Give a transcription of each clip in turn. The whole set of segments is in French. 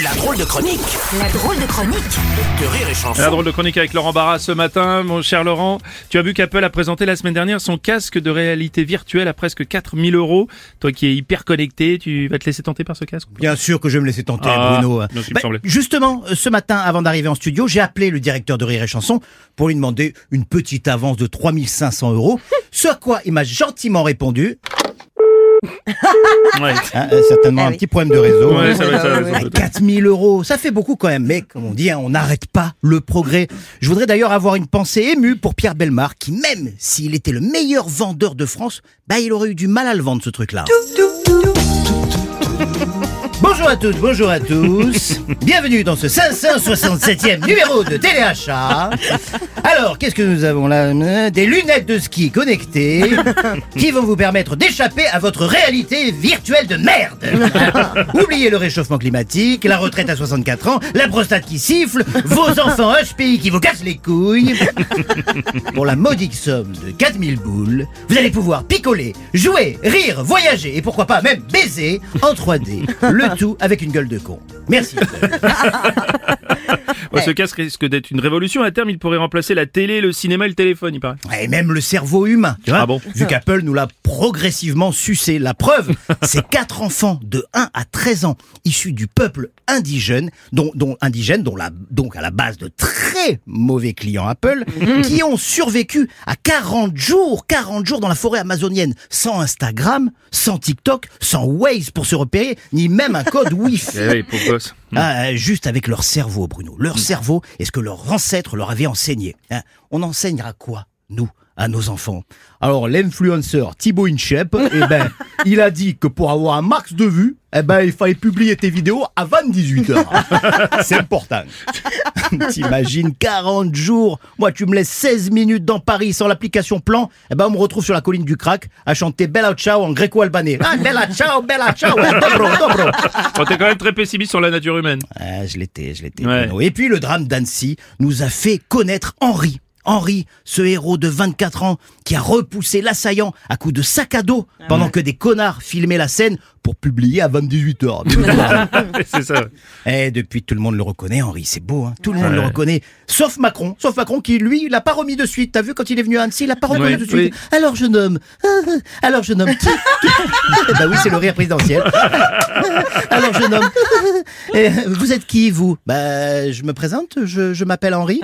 La drôle de chronique La drôle de chronique de Rire et Chanson. La drôle de chronique avec Laurent Barra ce matin. Mon cher Laurent, tu as vu qu'Apple a présenté la semaine dernière son casque de réalité virtuelle à presque 4000 euros. Toi qui es hyper connecté, tu vas te laisser tenter par ce casque Bien sûr que je vais me laisser tenter, Ah, Bruno. non, Bah, justement, ce matin, avant d'arriver en studio, j'ai appelé le directeur de Rire et Chanson pour lui demander une petite avance de 3500 euros. ce à quoi il m'a gentiment répondu. Ouais. Hein, euh, certainement Ah un oui. petit problème de réseau. Ouais, ça va, ça va, ça va. Ah, 4000 euros, ça fait beaucoup quand même, mais comme on dit, hein, on n'arrête pas le progrès. Je voudrais d'ailleurs avoir une pensée émue pour Pierre Belmar, qui même s'il était le meilleur vendeur de France, bah il aurait eu du mal à le vendre ce truc-là. Bonjour à toutes, bonjour à tous. Bienvenue dans ce 567e numéro de Téléachat. Alors, qu'est-ce que nous avons là Euh, Des lunettes de ski connectées qui vont vous permettre d'échapper à votre réalité virtuelle de merde. Oubliez le réchauffement climatique, la retraite à 64 ans, la prostate qui siffle, vos enfants HPI qui vous cassent les couilles. Pour la modique somme de 4000 boules, vous allez pouvoir picoler, jouer, rire, voyager et pourquoi pas même baiser en 3D. Le tout avec une gueule de con. Merci. Ouais, Ce casque risque d'être une révolution. À terme, il pourrait remplacer la télé, le cinéma et le téléphone, il paraît. Et même le cerveau humain, tu vois. Ah bon Vu qu'Apple nous l'a progressivement sucé. La preuve, c'est quatre enfants de 1 à 13 ans, issus du peuple indigène, dont, dont indigène, dont la, donc à la base de très mauvais clients Apple, qui ont survécu à 40 jours, 40 jours dans la forêt amazonienne, sans Instagram, sans TikTok, sans Waze pour se repérer, ni même un code Wi-Fi. Eh oui, pauvre gosse. Ah, euh, juste avec leur cerveau, Bruno. Leur cerveau est ce que leurs ancêtres leur avaient enseigné. hein. On enseignera quoi, nous, à nos enfants? Alors, l'influenceur Thibaut Inchep, eh ben, il a dit que pour avoir un max de vues, eh ben, il fallait publier tes vidéos avant 18h. C'est important. T'imagines 40 jours. Moi, tu me laisses 16 minutes dans Paris sans l'application plan. Eh ben, on me retrouve sur la colline du crack à chanter Bella Ciao en gréco-albanais. Ah, Bella Ciao, Bella Ciao, dobro, dobro. Bon, T'es quand même très pessimiste sur la nature humaine. Ah, je l'étais, je l'étais. Ouais. Et puis le drame d'Annecy nous a fait connaître Henri. Henri, ce héros de 24 ans qui a repoussé l'assaillant à coups de sac à dos pendant que des connards filmaient la scène pour publier à 28h. C'est ça. Eh, depuis, tout le monde le reconnaît, Henri. C'est beau, hein. Tout le monde Ouais. le reconnaît. Sauf Macron. Sauf Macron qui, lui, l'a pas remis de suite. T'as vu quand il est venu à Annecy, il l'a pas remis Oui, de suite. oui. Alors, jeune homme. Alors, jeune homme. Qui, qui- Eh ben oui, c'est le rire présidentiel. Alors, jeune homme. Eh, vous êtes qui, vous? Bah, je me présente. Je, je m'appelle Henri.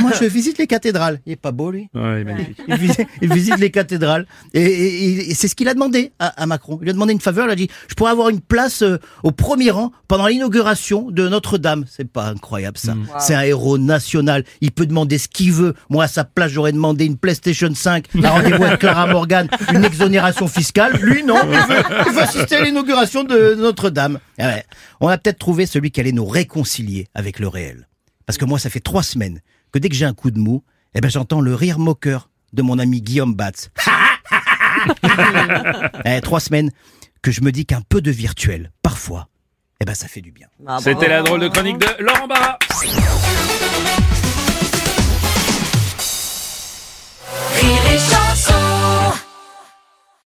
Moi, je visite les cathédrales. Il est pas beau, lui. Ouais. Il visite, il visite les cathédrales. Et, et- et- et c'est ce qu'il a demandé à, à Macron. Il lui a demandé une faveur. Il a dit Je pourrais avoir une place euh, au premier rang pendant l'inauguration de Notre-Dame. C'est pas incroyable, ça. C'est un héros national. Il peut demander ce qu'il veut. Moi, à sa place, j'aurais demandé une PlayStation 5, un rendez-vous avec Clara Morgan, une exonération fiscale. Lui, non. Il veut, il veut assister à l'inauguration de Notre-Dame. Ah ouais. On a peut-être trouvé celui qui allait nous réconcilier avec le réel. Parce que moi, ça fait trois semaines que dès que j'ai un coup de mou, eh ben, j'entends le rire moqueur de mon ami Guillaume Batz. eh, trois semaines que je me dis qu'un peu de virtuel, parfois, eh ben, ça fait du bien. C'était la drôle de chronique de Laurent Barra.